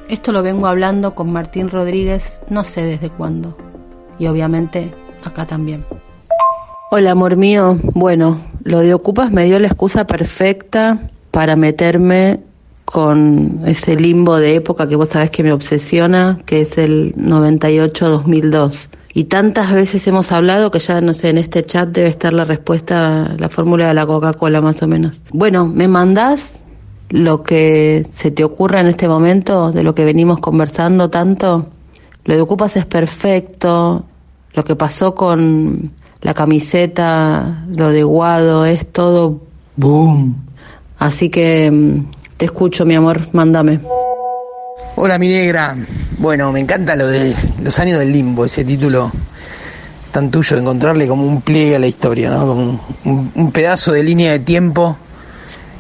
Esto lo vengo hablando con Martín Rodríguez no sé desde cuándo. Y obviamente acá también. Hola, amor mío. Bueno, lo de Ocupas me dio la excusa perfecta para meterme con ese limbo de época que vos sabés que me obsesiona, que es el 98-2002. Y tantas veces hemos hablado que ya, no sé, en este chat debe estar la respuesta, la fórmula de la Coca-Cola más o menos. Bueno, ¿me mandás lo que se te ocurra en este momento, de lo que venimos conversando tanto? Lo de Ocupas es perfecto, lo que pasó con la camiseta, lo de Guado, es todo boom. Así que mm, te escucho, mi amor, mándame. Hola, mi negra. Bueno, me encanta lo de los años del limbo, ese título tan tuyo de encontrarle como un pliegue a la historia, ¿no? Como un, pedazo de línea de tiempo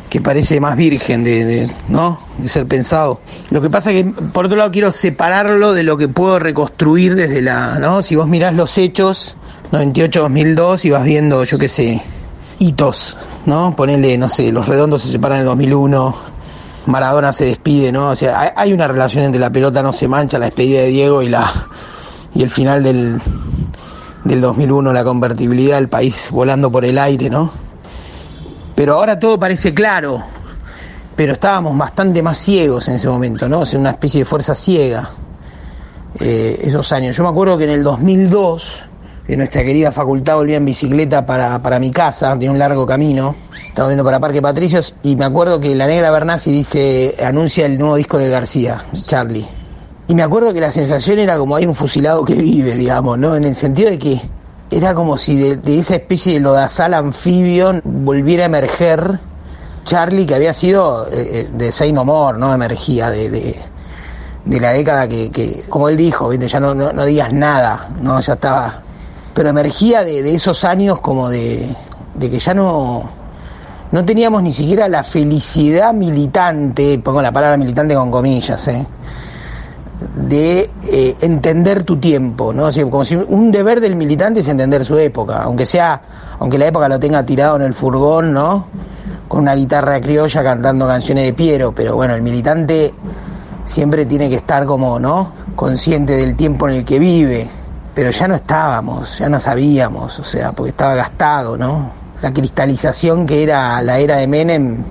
que parece más virgen de, ¿no? de ser pensado. Lo que pasa es que, por otro lado, quiero separarlo de lo que puedo reconstruir desde la, ¿no? Si vos mirás los hechos, 98-2002 y vas viendo, yo qué sé, hitos, ¿no? Ponele, no sé, los redondos se separan en el 2001, Maradona se despide, ¿no? O sea, hay una relación entre la pelota no se mancha, la despedida de Diego y la y el final del, del 2001, la convertibilidad del país volando por el aire, ¿no? Pero ahora todo parece claro, pero estábamos bastante más ciegos en ese momento, ¿no? Sea, una especie de fuerza ciega, eh, esos años. Yo me acuerdo que en el 2002 de nuestra querida facultad volvía en bicicleta para, para mi casa, tiene un largo camino, estamos viendo para Parque Patricios, y me acuerdo que la negra Bernasi dice, anuncia el nuevo disco de García, Charlie. Y me acuerdo que la sensación era como hay un fusilado que vive, digamos, ¿no? En el sentido de que era como si de, esa especie de lodazal anfibio volviera a emerger Charlie, que había sido eh, eh, de Sein Humor, ¿no? Emergía de, de, la década que, como él dijo, ¿viste? ya no, no, no digas nada, ¿no? Ya estaba pero emergía de, esos años como de, que ya no, no teníamos ni siquiera la felicidad militante, pongo la palabra militante con comillas, ¿eh? De eh, entender tu tiempo, ¿no? como un deber del militante es entender su época, aunque sea, aunque la época lo tenga tirado en el furgón, ¿no? Con una guitarra criolla cantando canciones de Piero, pero bueno, el militante siempre tiene que estar como, ¿no? Consciente del tiempo en el que vive, pero ya no estábamos, ya no sabíamos, o sea, porque estaba gastado, ¿no? La cristalización que era la era de Menem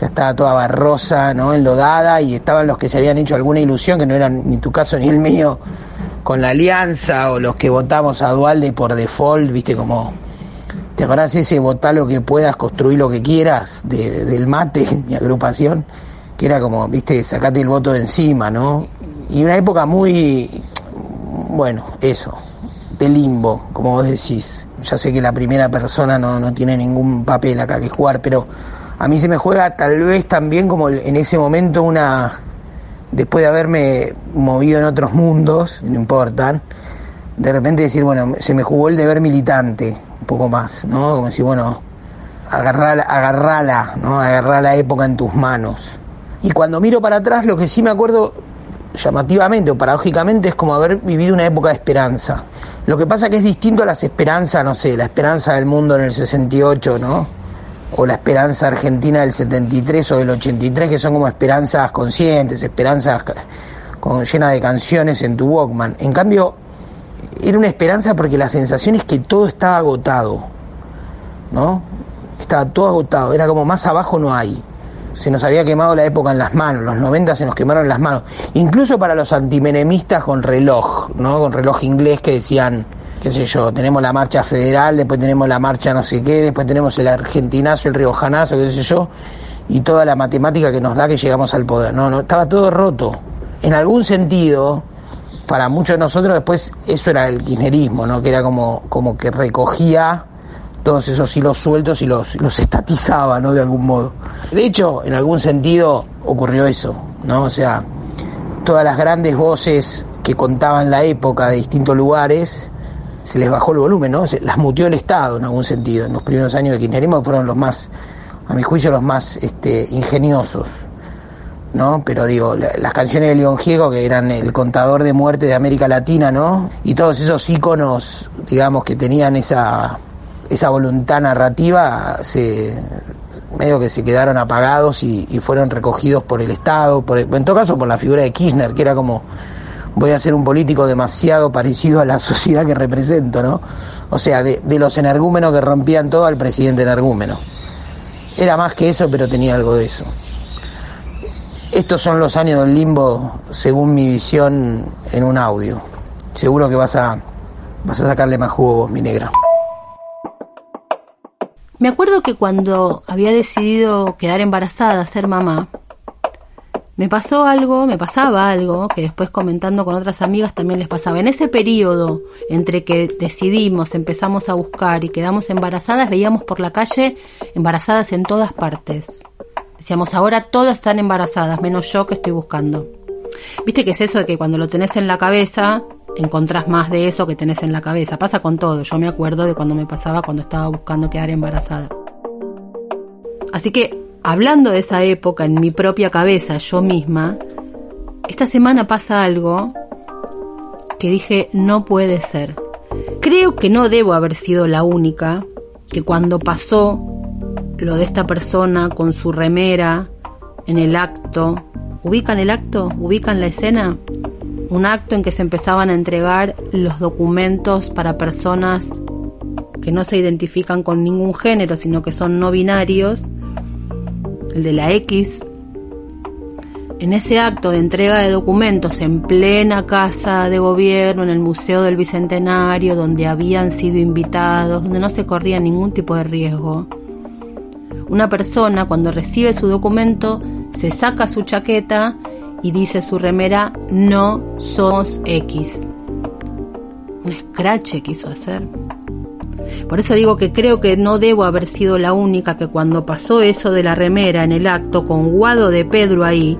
ya estaba toda barrosa, ¿no? Enlodada y estaban los que se habían hecho alguna ilusión, que no eran ni tu caso ni el mío, con la alianza o los que votamos a Dualde por default, viste, como, ¿te acordás ese votar lo que puedas, construir lo que quieras del mate, mi agrupación? Que era como, viste, sacate el voto de encima, ¿no? Y una época muy bueno, eso, de limbo, como vos decís. Ya sé que la primera persona no, no tiene ningún papel acá que jugar, pero a mí se me juega tal vez también como en ese momento una, después de haberme movido en otros mundos, no importan, de repente decir, bueno, se me jugó el deber militante, un poco más, ¿no? Como si, bueno, agarrala, agarrala, ¿no? Agarrar la época en tus manos. Y cuando miro para atrás, lo que sí me acuerdo llamativamente o paradójicamente es como haber vivido una época de esperanza. Lo que pasa que es distinto a las esperanzas, no sé, la esperanza del mundo en el 68, ¿no? O la esperanza argentina del 73 o del 83, que son como esperanzas conscientes, esperanzas con, llenas de canciones en tu Walkman. En cambio, era una esperanza porque la sensación es que todo estaba agotado, ¿no? Estaba todo agotado, era como más abajo no hay se nos había quemado la época en las manos, los 90 se nos quemaron las manos, incluso para los antimenemistas con reloj, ¿no? Con reloj inglés que decían, qué sé yo, tenemos la marcha federal, después tenemos la marcha no sé qué, después tenemos el argentinazo, el riojanazo, qué sé yo, y toda la matemática que nos da que llegamos al poder, no, no, estaba todo roto. En algún sentido, para muchos de nosotros después eso era el kirchnerismo, ¿no? Que era como, como que recogía todos esos hilos sueltos y los, los estatizaba, ¿no? De algún modo. De hecho, en algún sentido ocurrió eso, ¿no? O sea, todas las grandes voces que contaban la época de distintos lugares, se les bajó el volumen, ¿no? Se, las mutió el Estado en algún sentido. En los primeros años de kirchnerismo fueron los más, a mi juicio, los más este, ingeniosos, ¿no? Pero digo, las canciones de León Giego, que eran el contador de muerte de América Latina, ¿no? Y todos esos íconos, digamos, que tenían esa, esa voluntad narrativa, se, medio que se quedaron apagados y, fueron recogidos por el Estado, por en todo caso por la figura de Kirchner, que era como, voy a ser un político demasiado parecido a la sociedad que represento, ¿no? O sea, de, de los energúmenos que rompían todo al presidente energúmeno. Era más que eso, pero tenía algo de eso. Estos son los años del limbo, según mi visión en un audio. Seguro que vas a, vas a sacarle más jugo vos, mi negra. Me acuerdo que cuando había decidido quedar embarazada, ser mamá, me pasó algo, me pasaba algo, que después comentando con otras amigas también les pasaba. En ese periodo entre que decidimos, empezamos a buscar y quedamos embarazadas, veíamos por la calle embarazadas en todas partes. Decíamos, ahora todas están embarazadas, menos yo que estoy buscando. Viste que es eso de que cuando lo tenés en la cabeza, encontrás más de eso que tenés en la cabeza. Pasa con todo. Yo me acuerdo de cuando me pasaba cuando estaba buscando quedar embarazada. Así que, hablando de esa época en mi propia cabeza, yo misma, esta semana pasa algo que dije, no puede ser. Creo que no debo haber sido la única que cuando pasó lo de esta persona con su remera en el acto, ¿ubican el acto? ¿Ubican la escena? Un acto en que se empezaban a entregar los documentos para personas que no se identifican con ningún género, sino que son no binarios, el de la X. En ese acto de entrega de documentos en plena casa de gobierno, en el Museo del Bicentenario, donde habían sido invitados, donde no se corría ningún tipo de riesgo, una persona cuando recibe su documento se saca su chaqueta y dice su remera, no somos X. Un escrache quiso hacer. Por eso digo que creo que no debo haber sido la única que cuando pasó eso de la remera en el acto con Guado de Pedro ahí,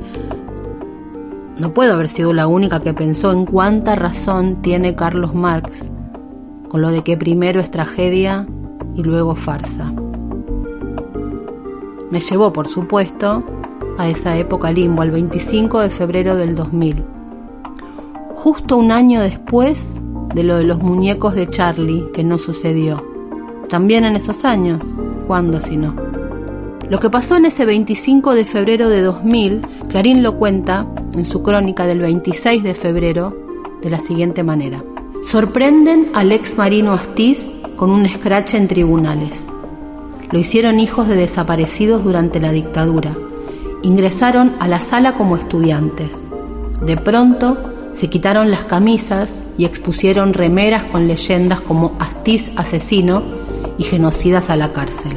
no puedo haber sido la única que pensó en cuánta razón tiene Carlos Marx con lo de que primero es tragedia y luego farsa. Me llevó, por supuesto, a esa época limbo, al 25 de febrero del 2000. Justo un año después de lo de los muñecos de Charlie, que no sucedió. También en esos años, ¿cuándo si no? Lo que pasó en ese 25 de febrero de 2000, Clarín lo cuenta en su crónica del 26 de febrero de la siguiente manera. Sorprenden al ex marino Astiz con un escrache en tribunales. Lo hicieron hijos de desaparecidos durante la dictadura ingresaron a la sala como estudiantes. De pronto se quitaron las camisas y expusieron remeras con leyendas como Astiz asesino y genocidas a la cárcel.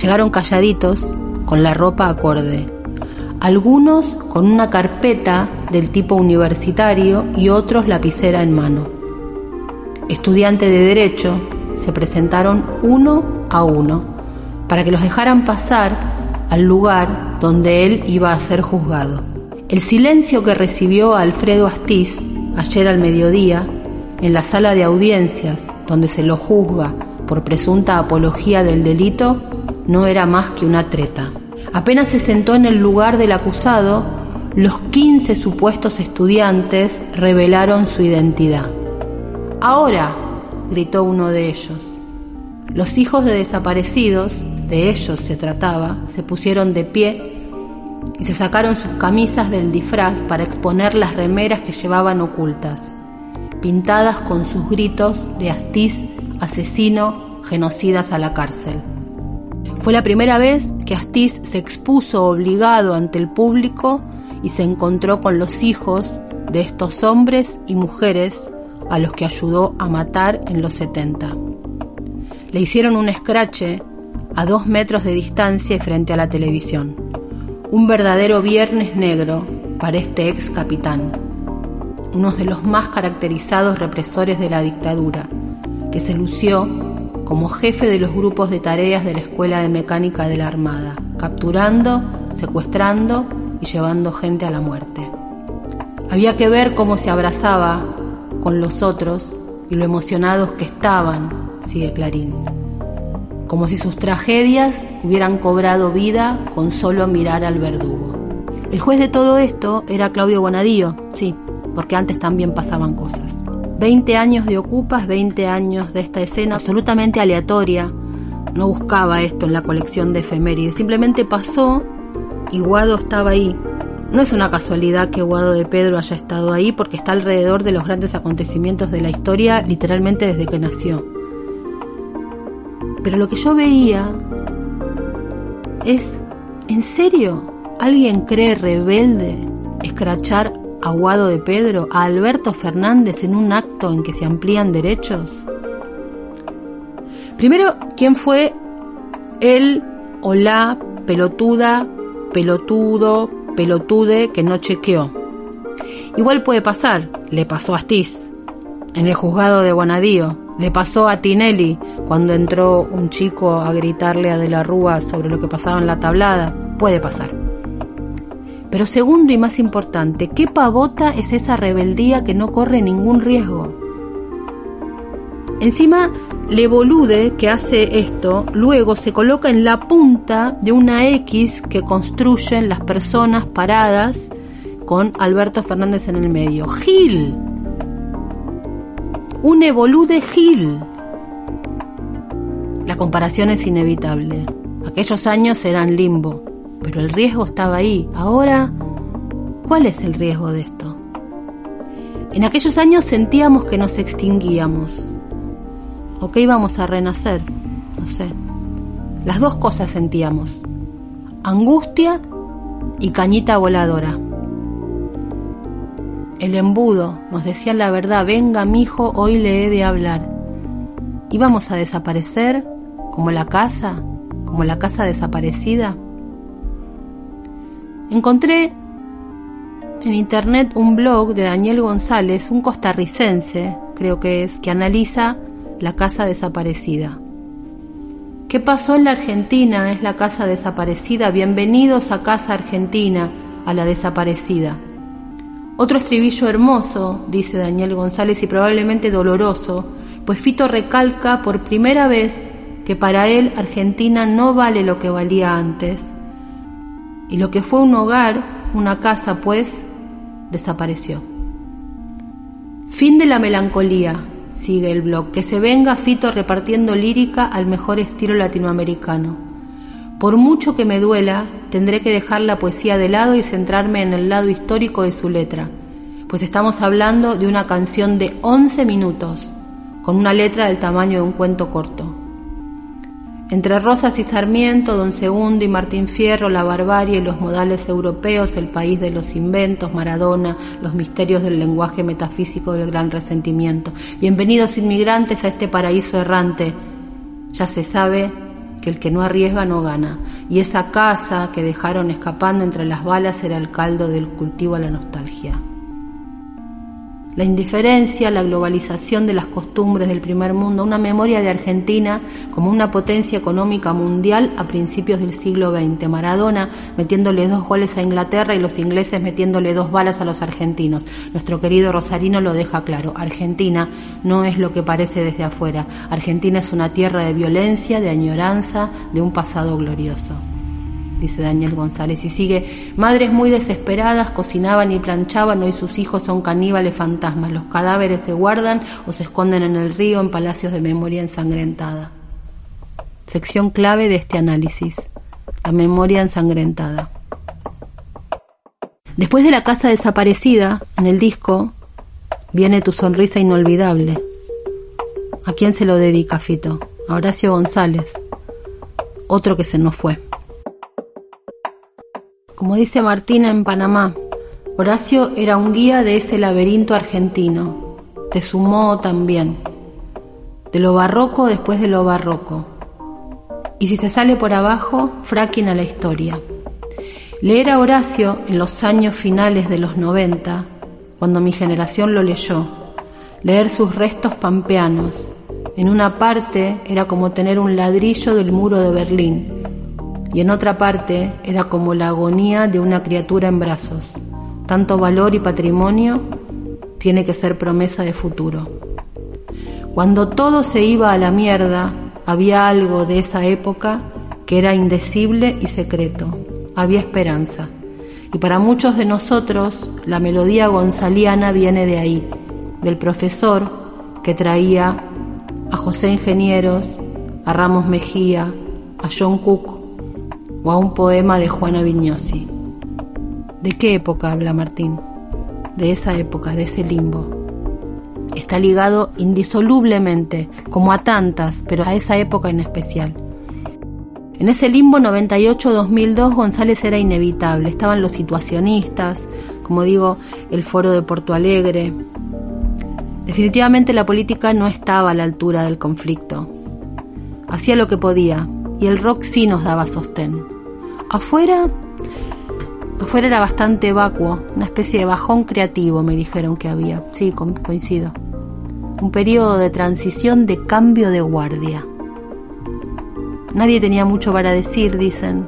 Llegaron calladitos, con la ropa acorde, algunos con una carpeta del tipo universitario y otros lapicera en mano. Estudiantes de derecho se presentaron uno a uno para que los dejaran pasar al lugar donde él iba a ser juzgado. El silencio que recibió Alfredo Astiz ayer al mediodía en la sala de audiencias donde se lo juzga por presunta apología del delito no era más que una treta. Apenas se sentó en el lugar del acusado, los 15 supuestos estudiantes revelaron su identidad. Ahora, gritó uno de ellos. Los hijos de desaparecidos de ellos se trataba, se pusieron de pie y se sacaron sus camisas del disfraz para exponer las remeras que llevaban ocultas, pintadas con sus gritos de astiz, asesino, genocidas a la cárcel. Fue la primera vez que Astiz se expuso obligado ante el público y se encontró con los hijos de estos hombres y mujeres a los que ayudó a matar en los 70. Le hicieron un escrache a dos metros de distancia y frente a la televisión. Un verdadero viernes negro para este ex capitán. uno de los más caracterizados represores de la dictadura, que se lució como jefe de los grupos de tareas de la Escuela de Mecánica de la Armada, capturando, secuestrando y llevando gente a la muerte. Había que ver cómo se abrazaba con los otros y lo emocionados que estaban, sigue Clarín, como si sus tragedias hubieran cobrado vida con solo mirar al verdugo. El juez de todo esto era Claudio Bonadío, sí, porque antes también pasaban cosas. 20 años de Ocupas, 20 años de esta escena absolutamente aleatoria. No buscaba esto en la colección de efemérides, simplemente pasó y Guado estaba ahí. No es una casualidad que Guado de Pedro haya estado ahí porque está alrededor de los grandes acontecimientos de la historia literalmente desde que nació. Pero lo que yo veía es, ¿en serio alguien cree rebelde escrachar a de Pedro, a Alberto Fernández en un acto en que se amplían derechos? Primero, ¿quién fue el o la pelotuda, pelotudo, pelotude que no chequeó? Igual puede pasar, le pasó a Astiz, en el juzgado de Guanadío, le pasó a Tinelli cuando entró un chico a gritarle a De la Rúa sobre lo que pasaba en la tablada, puede pasar. Pero segundo y más importante, ¿qué pavota es esa rebeldía que no corre ningún riesgo? Encima, le bolude que hace esto, luego se coloca en la punta de una X que construyen las personas paradas con Alberto Fernández en el medio. Gil. Un evolude Gil. La comparación es inevitable. Aquellos años eran limbo pero el riesgo estaba ahí. Ahora, ¿cuál es el riesgo de esto? En aquellos años sentíamos que nos extinguíamos o que íbamos a renacer, no sé. Las dos cosas sentíamos, angustia y cañita voladora. El embudo, nos decía la verdad, venga mi hijo, hoy le he de hablar. ¿Íbamos a desaparecer como la casa, como la casa desaparecida? Encontré en internet un blog de Daniel González, un costarricense, creo que es, que analiza la casa desaparecida. ¿Qué pasó en la Argentina? Es la casa desaparecida. Bienvenidos a Casa Argentina, a la desaparecida. Otro estribillo hermoso, dice Daniel González, y probablemente doloroso, pues Fito recalca por primera vez que para él Argentina no vale lo que valía antes, y lo que fue un hogar, una casa, pues, desapareció. Fin de la melancolía, sigue el blog, que se venga Fito repartiendo lírica al mejor estilo latinoamericano. Por mucho que me duela, tendré que dejar la poesía de lado y centrarme en el lado histórico de su letra, pues estamos hablando de una canción de 11 minutos, con una letra del tamaño de un cuento corto. Entre Rosas y Sarmiento, Don Segundo y Martín Fierro, la barbarie y los modales europeos, el país de los inventos, Maradona, los misterios del lenguaje metafísico del gran resentimiento. Bienvenidos inmigrantes a este paraíso errante. Ya se sabe que el que no arriesga no gana. Y esa casa que dejaron escapando entre las balas era el caldo del cultivo a la nostalgia. La indiferencia, la globalización de las costumbres del primer mundo, una memoria de Argentina como una potencia económica mundial a principios del siglo XX. Maradona metiéndole dos goles a Inglaterra y los ingleses metiéndole dos balas a los argentinos. Nuestro querido Rosarino lo deja claro. Argentina no es lo que parece desde afuera. Argentina es una tierra de violencia, de añoranza, de un pasado glorioso dice Daniel González. Y sigue, madres muy desesperadas cocinaban y planchaban, hoy sus hijos son caníbales fantasmas. Los cadáveres se guardan o se esconden en el río en palacios de memoria ensangrentada. Sección clave de este análisis, la memoria ensangrentada. Después de la casa desaparecida, en el disco, viene tu sonrisa inolvidable. ¿A quién se lo dedica, Fito? A Horacio González, otro que se nos fue. Como dice Martina en Panamá, Horacio era un guía de ese laberinto argentino, de su modo también, de lo barroco después de lo barroco. Y si se sale por abajo, fracking a la historia. Leer a Horacio en los años finales de los 90 cuando mi generación lo leyó, leer sus restos pampeanos. En una parte era como tener un ladrillo del muro de Berlín y en otra parte era como la agonía de una criatura en brazos. Tanto valor y patrimonio tiene que ser promesa de futuro. Cuando todo se iba a la mierda, había algo de esa época que era indecible y secreto. Había esperanza. Y para muchos de nosotros, la melodía gonzaliana viene de ahí, del profesor que traía a José Ingenieros, a Ramos Mejía, a John Cook o a un poema de Juana Vignosi. ¿De qué época habla Martín? De esa época, de ese limbo. Está ligado indisolublemente, como a tantas, pero a esa época en especial. En ese limbo 98-2002 González era inevitable. Estaban los situacionistas, como digo, el foro de Porto Alegre. Definitivamente la política no estaba a la altura del conflicto. Hacía lo que podía, y el rock sí nos daba sostén. Afuera, afuera era bastante vacuo, una especie de bajón creativo, me dijeron que había. Sí, coincido. Un periodo de transición de cambio de guardia. Nadie tenía mucho para decir, dicen.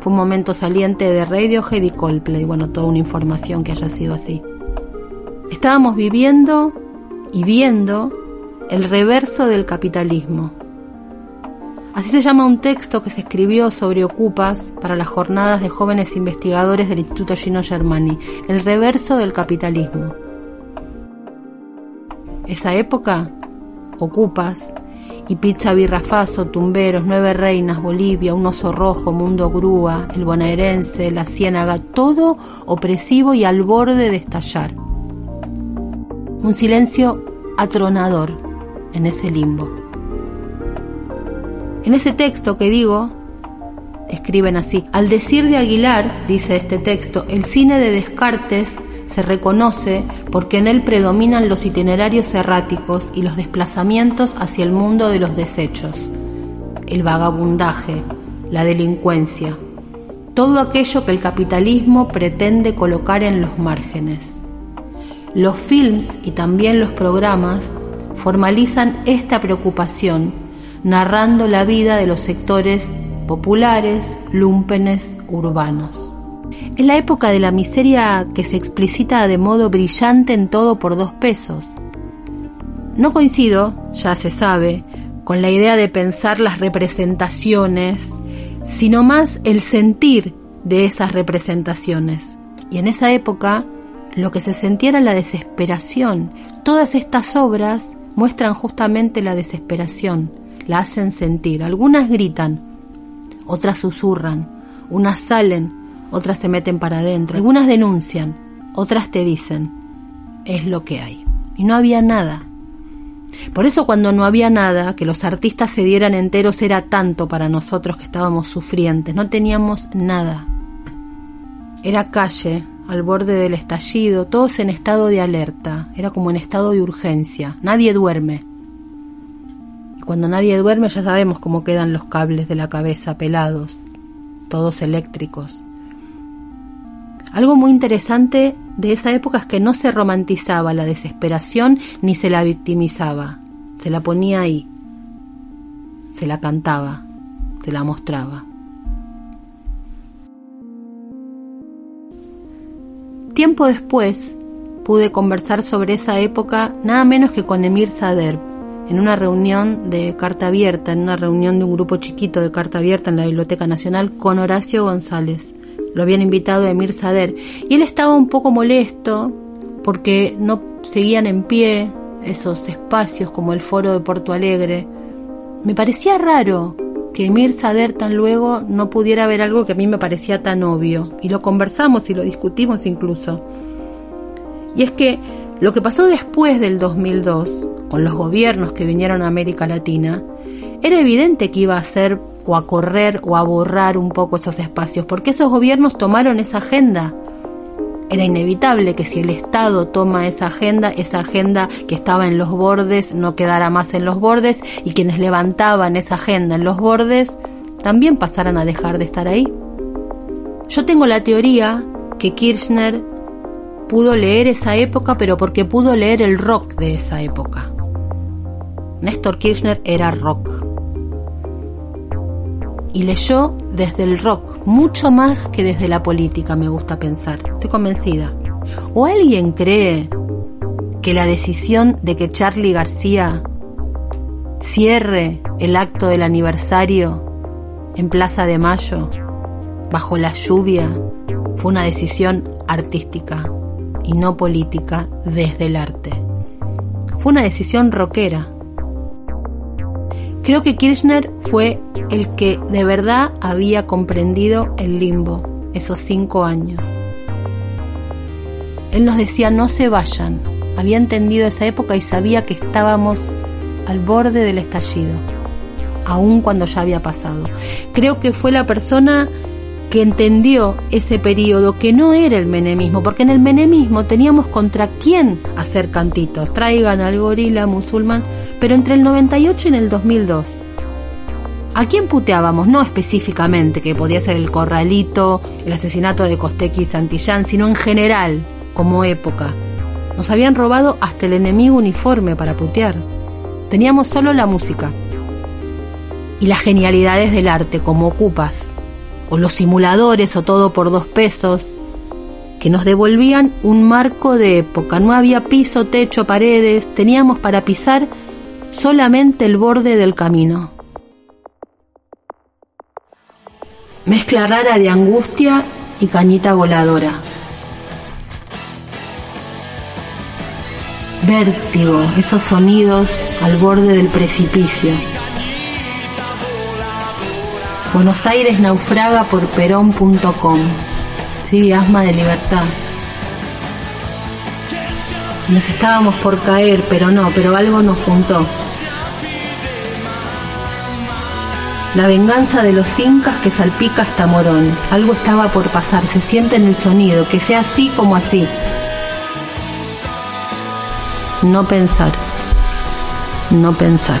Fue un momento saliente de Radiohead y Coldplay, bueno, toda una información que haya sido así. Estábamos viviendo y viendo el reverso del capitalismo, Así se llama un texto que se escribió sobre Ocupas para las jornadas de jóvenes investigadores del Instituto Gino Germani, el reverso del capitalismo. Esa época, Ocupas, y Pizza Birrafaso, Tumberos, Nueve Reinas, Bolivia, Un Oso Rojo, Mundo Grúa, El Bonaerense, La Ciénaga, todo opresivo y al borde de estallar. Un silencio atronador en ese limbo. En ese texto que digo, escriben así, al decir de Aguilar, dice este texto, el cine de Descartes se reconoce porque en él predominan los itinerarios erráticos y los desplazamientos hacia el mundo de los desechos, el vagabundaje, la delincuencia, todo aquello que el capitalismo pretende colocar en los márgenes. Los films y también los programas formalizan esta preocupación narrando la vida de los sectores populares, lúmpenes, urbanos. Es la época de la miseria que se explicita de modo brillante en todo por dos pesos. No coincido, ya se sabe, con la idea de pensar las representaciones, sino más el sentir de esas representaciones. Y en esa época lo que se sentía era la desesperación. Todas estas obras muestran justamente la desesperación, la hacen sentir. Algunas gritan, otras susurran, unas salen, otras se meten para adentro, algunas denuncian, otras te dicen, es lo que hay. Y no había nada. Por eso cuando no había nada, que los artistas se dieran enteros era tanto para nosotros que estábamos sufrientes, no teníamos nada. Era calle, al borde del estallido, todos en estado de alerta, era como en estado de urgencia, nadie duerme. Cuando nadie duerme ya sabemos cómo quedan los cables de la cabeza pelados, todos eléctricos. Algo muy interesante de esa época es que no se romantizaba la desesperación ni se la victimizaba. Se la ponía ahí, se la cantaba, se la mostraba. Tiempo después pude conversar sobre esa época nada menos que con Emir Sader, en una reunión de carta abierta, en una reunión de un grupo chiquito de carta abierta en la Biblioteca Nacional con Horacio González. Lo habían invitado a Emir Sader y él estaba un poco molesto porque no seguían en pie esos espacios como el foro de Porto Alegre. Me parecía raro que Emir Sader tan luego no pudiera ver algo que a mí me parecía tan obvio y lo conversamos y lo discutimos incluso. Y es que lo que pasó después del 2002 con los gobiernos que vinieron a América Latina, era evidente que iba a ser o a correr o a borrar un poco esos espacios, porque esos gobiernos tomaron esa agenda. Era inevitable que si el Estado toma esa agenda, esa agenda que estaba en los bordes no quedara más en los bordes y quienes levantaban esa agenda en los bordes también pasaran a dejar de estar ahí. Yo tengo la teoría que Kirchner pudo leer esa época, pero porque pudo leer el rock de esa época. Néstor Kirchner era rock. Y leyó desde el rock, mucho más que desde la política, me gusta pensar. Estoy convencida. ¿O alguien cree que la decisión de que Charlie García cierre el acto del aniversario en Plaza de Mayo, bajo la lluvia, fue una decisión artística y no política desde el arte. Fue una decisión rockera. Creo que Kirchner fue el que de verdad había comprendido el limbo esos cinco años. Él nos decía no se vayan. Había entendido esa época y sabía que estábamos al borde del estallido, aun cuando ya había pasado. Creo que fue la persona que entendió ese periodo que no era el menemismo, porque en el menemismo teníamos contra quién hacer cantitos, traigan al gorila musulmán, pero entre el 98 y el 2002. ¿A quién puteábamos? No específicamente, que podía ser el corralito, el asesinato de Costequi y Santillán, sino en general, como época. Nos habían robado hasta el enemigo uniforme para putear. Teníamos solo la música y las genialidades del arte, como ocupas, o los simuladores o todo por dos pesos, que nos devolvían un marco de época. No había piso, techo, paredes, teníamos para pisar solamente el borde del camino. Mezcla rara de angustia y cañita voladora. Vértigo, esos sonidos al borde del precipicio. Buenos Aires naufraga por perón.com. Sí, asma de libertad. Nos estábamos por caer, pero no, pero algo nos juntó. La venganza de los incas que salpica hasta Morón. Algo estaba por pasar, se siente en el sonido, que sea así como así. No pensar. No pensar.